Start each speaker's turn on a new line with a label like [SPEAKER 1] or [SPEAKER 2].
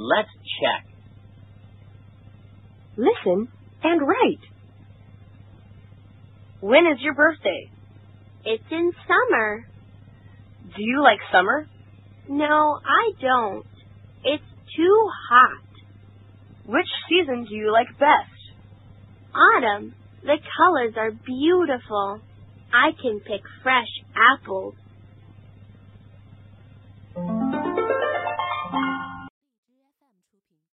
[SPEAKER 1] Let's check.
[SPEAKER 2] Listen and write. When is your birthday?
[SPEAKER 3] It's in summer.
[SPEAKER 2] Do you like summer?
[SPEAKER 3] No, I don't. It's too hot.
[SPEAKER 2] Which season do you like best?
[SPEAKER 3] Autumn. The colors are beautiful. I can pick fresh apples 频。